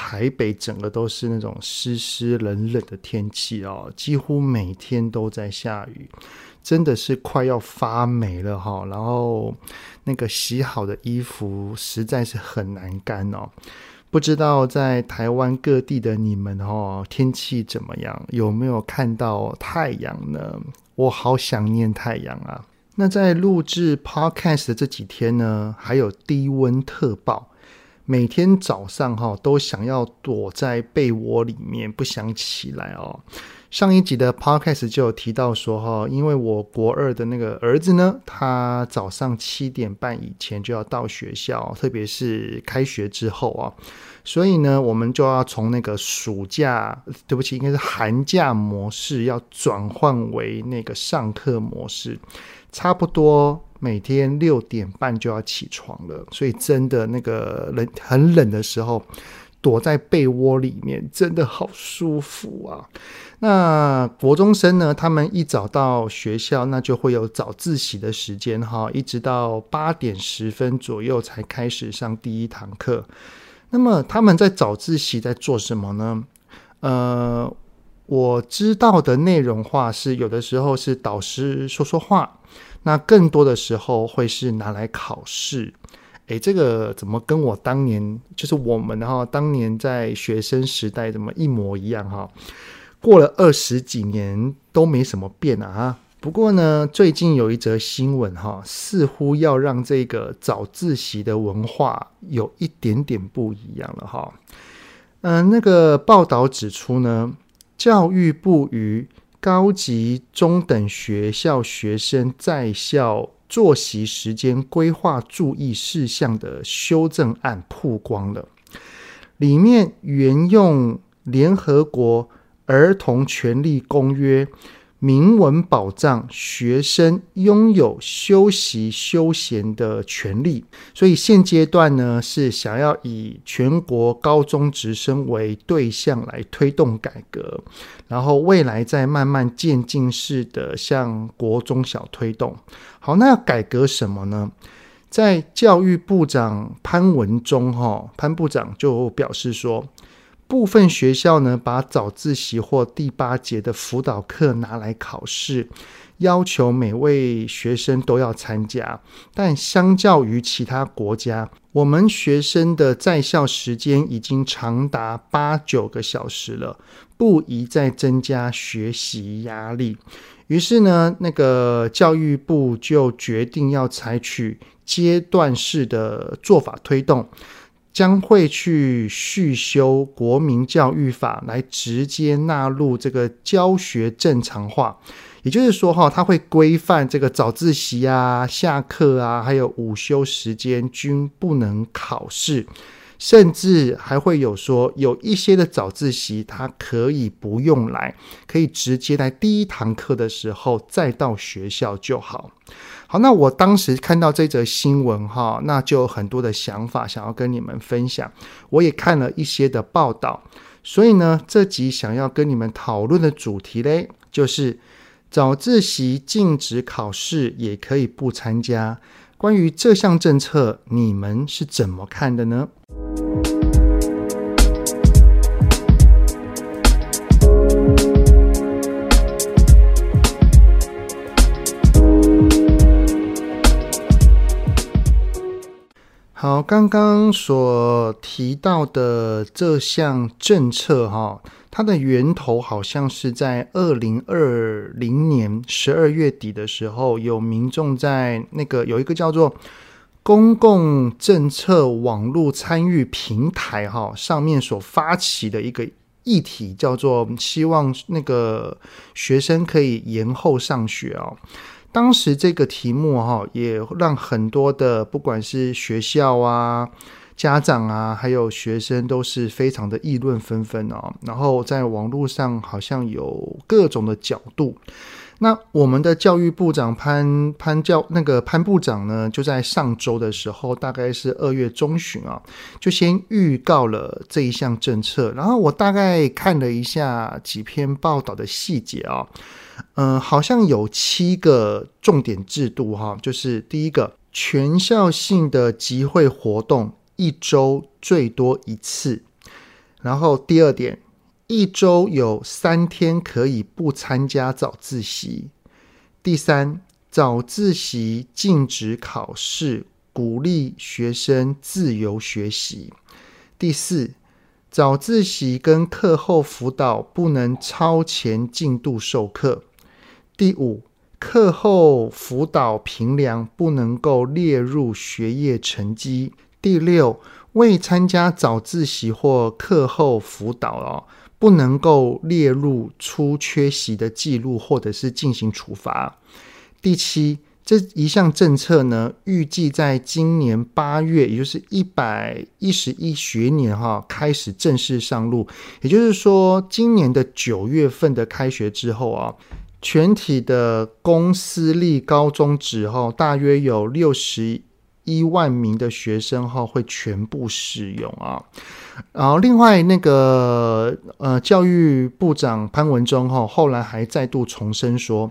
台北整个都是那种湿湿冷冷的天气哦，几乎每天都在下雨，真的是快要发霉了哈。然后那个洗好的衣服实在是很难干哦。不知道在台湾各地的你们哦，天气怎么样？有没有看到太阳呢？我好想念太阳啊！那在录制 Podcast 的这几天呢，还有低温特报，每天早上哈都想要躲在被窝里面，不想起来哦。上一集的 Podcast 就有提到说哈，因为我国二的那个儿子呢，他早上七点半以前就要到学校，特别是开学之后啊，所以呢，我们就要从那个暑假，对不起，应该是寒假模式，要转换为那个上课模式。差不多每天六点半就要起床了，所以真的那个冷很冷的时候，躲在被窝里面真的好舒服啊。那国中生呢，他们一早到学校，那就会有早自习的时间哈，一直到八点十分左右才开始上第一堂课。那么他们在早自习在做什么呢？呃。我知道的内容话是，有的时候是导师说说话，那更多的时候会是拿来考试。诶，这个怎么跟我当年就是我们哈当年在学生时代怎么一模一样哈？过了二十几年都没什么变啊。不过呢，最近有一则新闻哈，似乎要让这个早自习的文化有一点点不一样了哈。嗯，那个报道指出呢。教育部与高级中等学校学生在校作息时间规划注意事项的修正案曝光了，里面沿用联合国儿童权利公约。明文保障学生拥有休息休闲的权利，所以现阶段呢是想要以全国高中职生为对象来推动改革，然后未来再慢慢渐进式的向国中小推动。好，那改革什么呢？在教育部长潘文忠哈潘部长就表示说。部分学校呢，把早自习或第八节的辅导课拿来考试，要求每位学生都要参加。但相较于其他国家，我们学生的在校时间已经长达八九个小时了，不宜再增加学习压力。于是呢，那个教育部就决定要采取阶段式的做法推动。将会去续修国民教育法，来直接纳入这个教学正常化。也就是说，哈，它会规范这个早自习啊、下课啊，还有午休时间均不能考试，甚至还会有说有一些的早自习它可以不用来，可以直接在第一堂课的时候再到学校就好。好，那我当时看到这则新闻哈，那就有很多的想法想要跟你们分享。我也看了一些的报道，所以呢，这集想要跟你们讨论的主题嘞，就是早自习禁止考试也可以不参加。关于这项政策，你们是怎么看的呢？好，刚刚所提到的这项政策，哈，它的源头好像是在二零二零年十二月底的时候，有民众在那个有一个叫做公共政策网络参与平台，哈，上面所发起的一个议题，叫做希望那个学生可以延后上学哦。当时这个题目哈，也让很多的不管是学校啊、家长啊，还有学生都是非常的议论纷纷哦。然后在网络上好像有各种的角度。那我们的教育部长潘潘教那个潘部长呢，就在上周的时候，大概是二月中旬啊，就先预告了这一项政策。然后我大概看了一下几篇报道的细节啊，嗯、好像有七个重点制度哈，就是第一个，全校性的集会活动一周最多一次，然后第二点。一周有三天可以不参加早自习。第三，早自习禁止考试，鼓励学生自由学习。第四，早自习跟课后辅导不能超前进度授课。第五，课后辅导评量不能够列入学业成绩。第六，未参加早自习或课后辅导哦。不能够列入出缺席的记录，或者是进行处罚。第七，这一项政策呢，预计在今年八月，也就是一百一十一学年哈，开始正式上路。也就是说，今年的九月份的开学之后啊，全体的公私立高中职后，大约有六十一万名的学生哈，会全部使用啊。然后，另外那个呃，教育部长潘文忠哈，后来还再度重申说，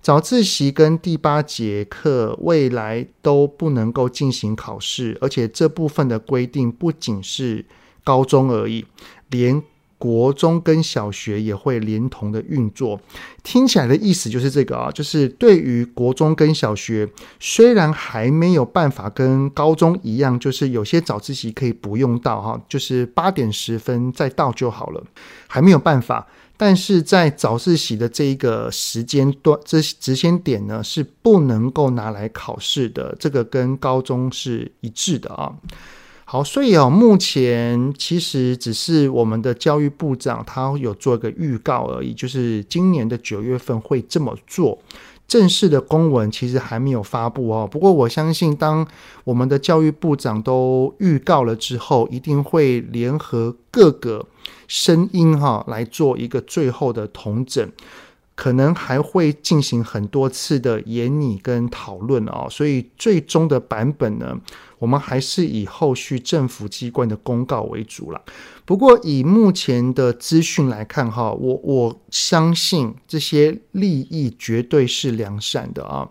早自习跟第八节课未来都不能够进行考试，而且这部分的规定不仅是高中而已，连。国中跟小学也会连同的运作，听起来的意思就是这个啊，就是对于国中跟小学，虽然还没有办法跟高中一样，就是有些早自习可以不用到哈，就是八点十分再到就好了，还没有办法，但是在早自习的这一个时间段，这时间点呢，是不能够拿来考试的，这个跟高中是一致的啊。好，所以啊，目前其实只是我们的教育部长他有做一个预告而已，就是今年的九月份会这么做，正式的公文其实还没有发布哦。不过我相信，当我们的教育部长都预告了之后，一定会联合各个声音哈来做一个最后的统整。可能还会进行很多次的研拟跟讨论哦，所以最终的版本呢，我们还是以后续政府机关的公告为主了。不过以目前的资讯来看哈，我我相信这些利益绝对是良善的啊，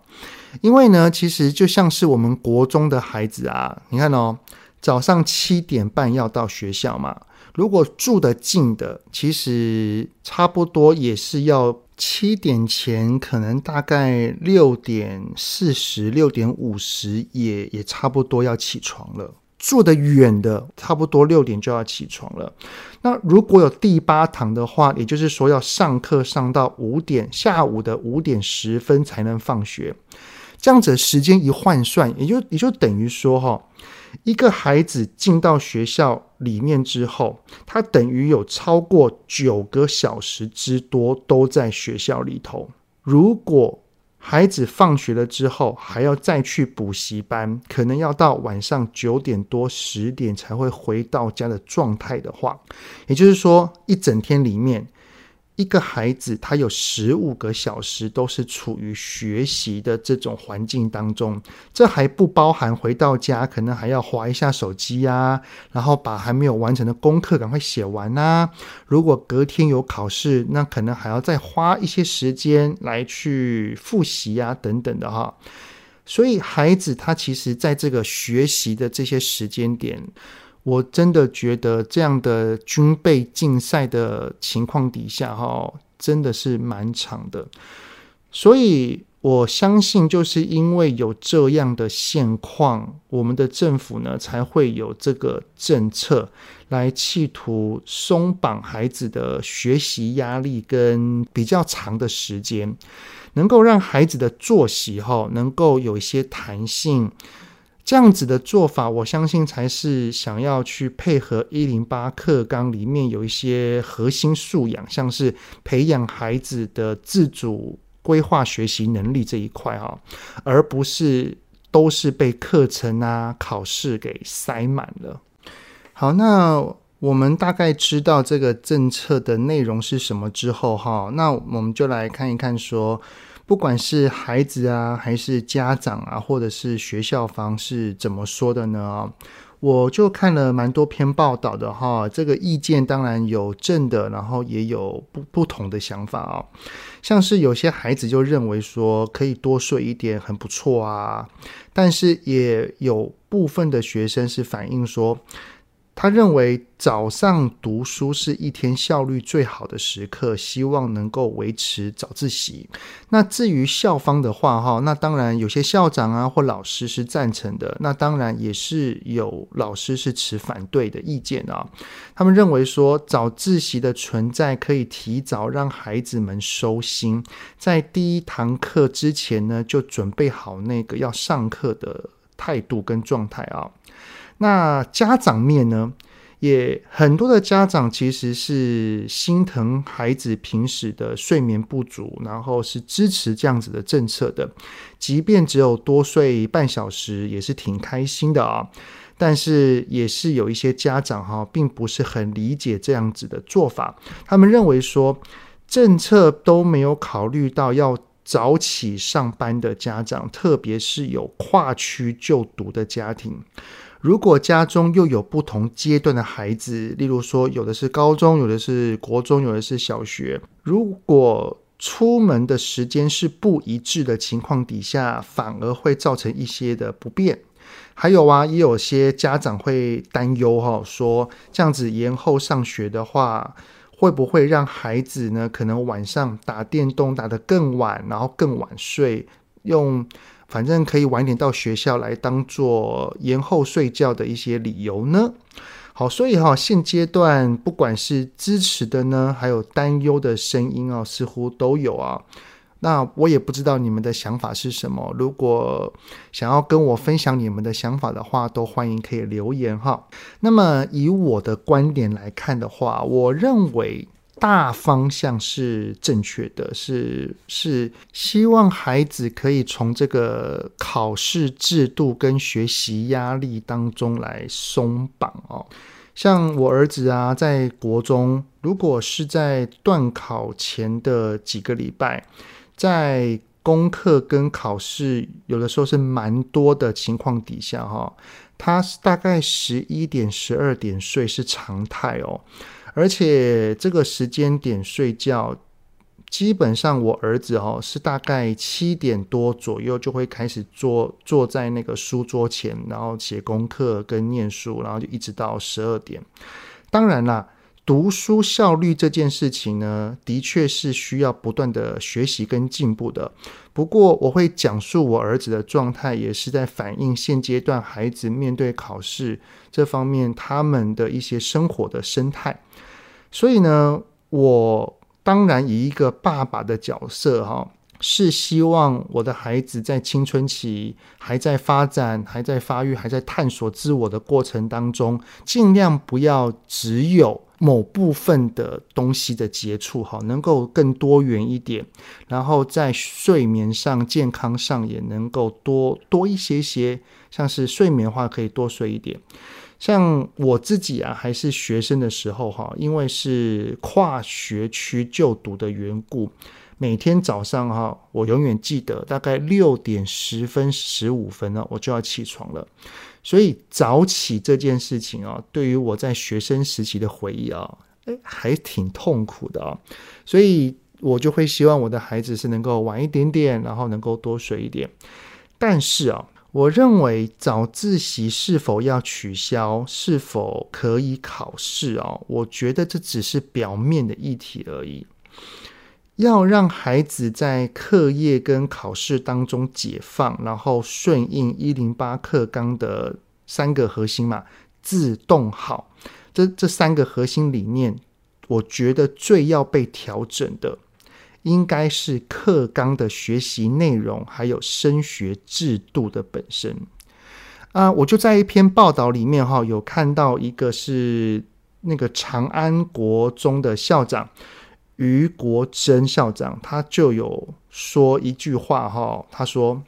因为呢，其实就像是我们国中的孩子啊，你看哦，早上七点半要到学校嘛，如果住得近的，其实差不多也是要。七点前可能大概六点四十、六点五十也也差不多要起床了。住得远的，差不多六点就要起床了。那如果有第八堂的话，也就是说要上课上到五点，下午的五点十分才能放学。这样子的时间一换算，也就也就等于说哈。一个孩子进到学校里面之后，他等于有超过九个小时之多都在学校里头。如果孩子放学了之后还要再去补习班，可能要到晚上九点多十点才会回到家的状态的话，也就是说一整天里面。一个孩子，他有十五个小时都是处于学习的这种环境当中，这还不包含回到家可能还要划一下手机啊，然后把还没有完成的功课赶快写完啊。如果隔天有考试，那可能还要再花一些时间来去复习啊，等等的哈。所以，孩子他其实在这个学习的这些时间点。我真的觉得这样的军备竞赛的情况底下，哈，真的是蛮长的。所以我相信，就是因为有这样的现况，我们的政府呢才会有这个政策来企图松绑孩子的学习压力跟比较长的时间，能够让孩子的作息哈能够有一些弹性。这样子的做法，我相信才是想要去配合一零八课纲里面有一些核心素养，像是培养孩子的自主规划学习能力这一块哈，而不是都是被课程啊考试给塞满了。好，那我们大概知道这个政策的内容是什么之后，哈，那我们就来看一看说，不管是孩子啊，还是家长啊，或者是学校方是怎么说的呢？我就看了蛮多篇报道的哈，这个意见当然有正的，然后也有不不同的想法啊。像是有些孩子就认为说可以多睡一点很不错啊，但是也有部分的学生是反映说。他认为早上读书是一天效率最好的时刻，希望能够维持早自习。那至于校方的话，哈，那当然有些校长啊或老师是赞成的，那当然也是有老师是持反对的意见啊。他们认为说早自习的存在可以提早让孩子们收心，在第一堂课之前呢，就准备好那个要上课的态度跟状态啊。那家长面呢，也很多的家长其实是心疼孩子平时的睡眠不足，然后是支持这样子的政策的，即便只有多睡半小时，也是挺开心的啊。但是也是有一些家长哈，并不是很理解这样子的做法，他们认为说政策都没有考虑到要早起上班的家长，特别是有跨区就读的家庭。如果家中又有不同阶段的孩子，例如说有的是高中，有的是国中，有的是小学，如果出门的时间是不一致的情况底下，反而会造成一些的不便。还有啊，也有些家长会担忧哈，说这样子延后上学的话，会不会让孩子呢，可能晚上打电动打得更晚，然后更晚睡，用。反正可以晚点到学校来当做延后睡觉的一些理由呢。好，所以哈，现阶段不管是支持的呢，还有担忧的声音啊，似乎都有啊。那我也不知道你们的想法是什么。如果想要跟我分享你们的想法的话，都欢迎可以留言哈。那么以我的观点来看的话，我认为。大方向是正确的，是是希望孩子可以从这个考试制度跟学习压力当中来松绑哦。像我儿子啊，在国中，如果是在段考前的几个礼拜，在功课跟考试有的时候是蛮多的情况底下，哈，他大概十一点、十二点睡是常态哦。而且这个时间点睡觉，基本上我儿子哦是大概七点多左右就会开始坐坐在那个书桌前，然后写功课跟念书，然后就一直到十二点。当然啦，读书效率这件事情呢，的确是需要不断的学习跟进步的。不过我会讲述我儿子的状态，也是在反映现阶段孩子面对考试这方面他们的一些生活的生态。所以呢，我当然以一个爸爸的角色哈，是希望我的孩子在青春期还在发展、还在发育、还在探索自我的过程当中，尽量不要只有某部分的东西的接触哈，能够更多元一点，然后在睡眠上、健康上也能够多多一些些，像是睡眠的话，可以多睡一点。像我自己啊，还是学生的时候哈，因为是跨学区就读的缘故，每天早上哈，我永远记得大概六点十分、十五分呢，我就要起床了。所以早起这件事情啊，对于我在学生时期的回忆啊，诶，还挺痛苦的啊。所以我就会希望我的孩子是能够晚一点点，然后能够多睡一点。但是啊。我认为早自习是否要取消，是否可以考试哦？我觉得这只是表面的议题而已。要让孩子在课业跟考试当中解放，然后顺应一零八课纲的三个核心嘛，自动好。这这三个核心理念，我觉得最要被调整的。应该是课纲的学习内容，还有升学制度的本身啊，我就在一篇报道里面哈，有看到一个是那个长安国中的校长于国珍校长，他就有说一句话哈，他说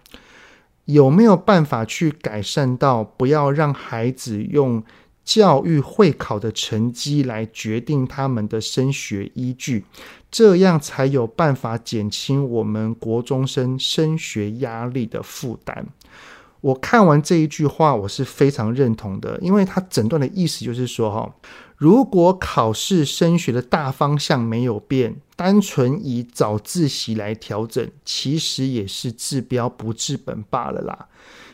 有没有办法去改善到不要让孩子用教育会考的成绩来决定他们的升学依据，这样才有办法减轻我们国中生升学压力的负担。我看完这一句话，我是非常认同的，因为他整段的意思就是说，哈，如果考试升学的大方向没有变，单纯以早自习来调整，其实也是治标不治本罢了啦。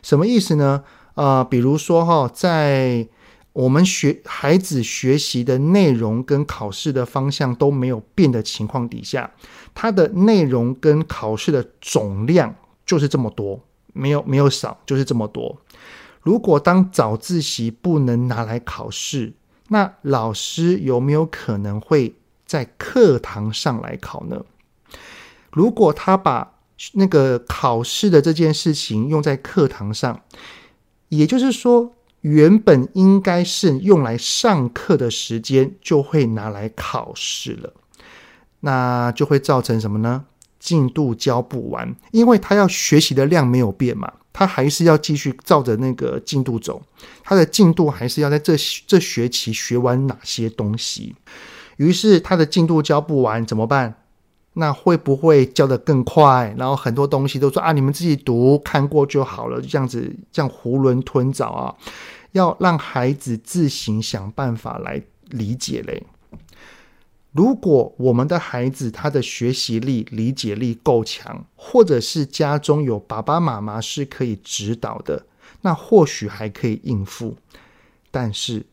什么意思呢？啊、比如说哈，在我们学孩子学习的内容跟考试的方向都没有变的情况底下，它的内容跟考试的总量就是这么多。没有没有少，就是这么多。如果当早自习不能拿来考试，那老师有没有可能会在课堂上来考呢？如果他把那个考试的这件事情用在课堂上，也就是说，原本应该是用来上课的时间，就会拿来考试了，那就会造成什么呢？进度交不完，因为他要学习的量没有变嘛，他还是要继续照着那个进度走，他的进度还是要在这这学期学完哪些东西。于是他的进度交不完怎么办？那会不会教得更快？然后很多东西都说啊，你们自己读看过就好了，就这样子这样囫囵吞枣啊，要让孩子自行想办法来理解嘞。如果我们的孩子他的学习力、理解力够强，或者是家中有爸爸妈妈是可以指导的，那或许还可以应付。但是，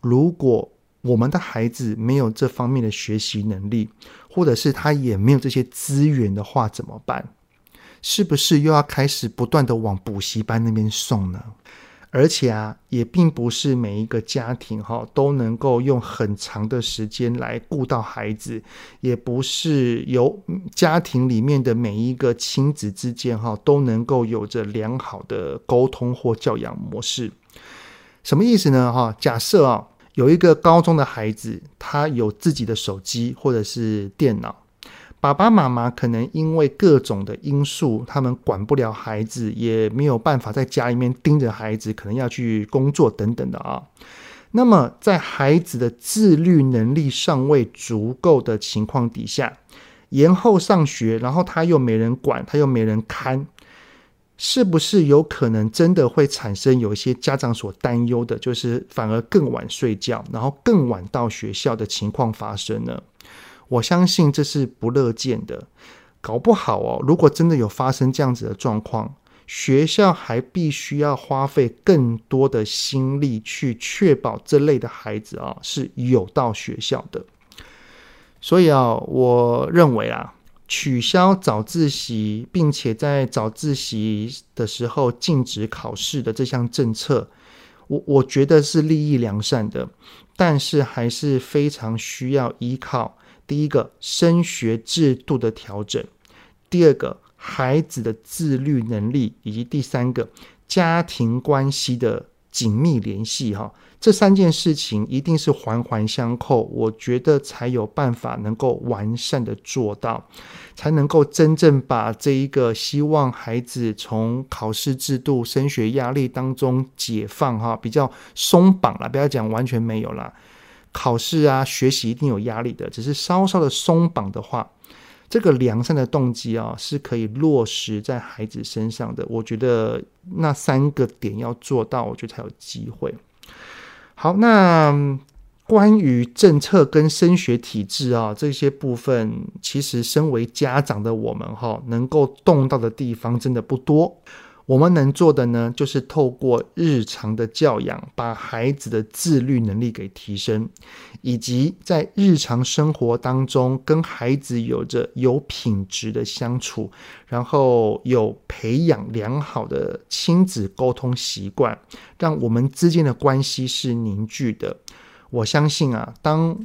如果我们的孩子没有这方面的学习能力，或者是他也没有这些资源的话，怎么办？是不是又要开始不断的往补习班那边送呢？而且啊，也并不是每一个家庭哈都能够用很长的时间来顾到孩子，也不是由家庭里面的每一个亲子之间哈都能够有着良好的沟通或教养模式。什么意思呢？哈，假设啊，有一个高中的孩子，他有自己的手机或者是电脑。爸爸妈妈可能因为各种的因素，他们管不了孩子，也没有办法在家里面盯着孩子，可能要去工作等等的啊。那么，在孩子的自律能力尚未足够的情况底下，延后上学，然后他又没人管，他又没人看，是不是有可能真的会产生有一些家长所担忧的，就是反而更晚睡觉，然后更晚到学校的情况发生呢？我相信这是不乐见的，搞不好哦，如果真的有发生这样子的状况，学校还必须要花费更多的心力去确保这类的孩子啊是有到学校的。所以啊，我认为啊，取消早自习，并且在早自习的时候禁止考试的这项政策，我我觉得是利益良善的，但是还是非常需要依靠。第一个升学制度的调整，第二个孩子的自律能力，以及第三个家庭关系的紧密联系，哈，这三件事情一定是环环相扣，我觉得才有办法能够完善的做到，才能够真正把这一个希望孩子从考试制度、升学压力当中解放，哈，比较松绑了，不要讲完全没有了。考试啊，学习一定有压力的，只是稍稍的松绑的话，这个良善的动机啊，是可以落实在孩子身上的。我觉得那三个点要做到，我觉得才有机会。好，那关于政策跟升学体制啊，这些部分，其实身为家长的我们哈，能够动到的地方真的不多。我们能做的呢，就是透过日常的教养，把孩子的自律能力给提升，以及在日常生活当中跟孩子有着有品质的相处，然后有培养良好的亲子沟通习惯，让我们之间的关系是凝聚的。我相信啊，当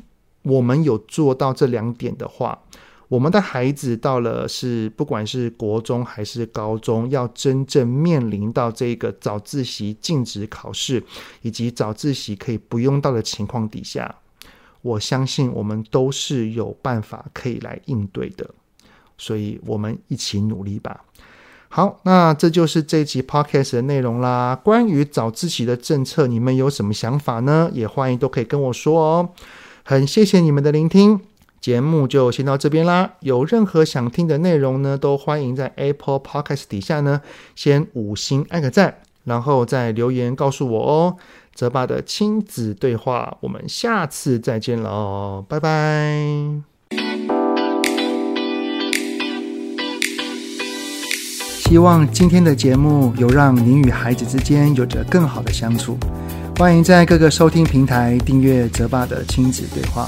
我们有做到这两点的话，我们的孩子到了是不管是国中还是高中，要真正面临到这个早自习禁止考试，以及早自习可以不用到的情况底下，我相信我们都是有办法可以来应对的，所以我们一起努力吧。好，那这就是这一集 podcast 的内容啦。关于早自习的政策，你们有什么想法呢？也欢迎都可以跟我说哦。很谢谢你们的聆听，节目就先到这边啦。有任何想听的内容呢，都欢迎在 Apple Podcast 底下呢先五星按个赞，然后再留言告诉我哦。泽爸的亲子对话，我们下次再见喽，拜拜。希望今天的节目有让您与孩子之间有着更好的相处。欢迎在各个收听平台订阅泽爸的亲子对话。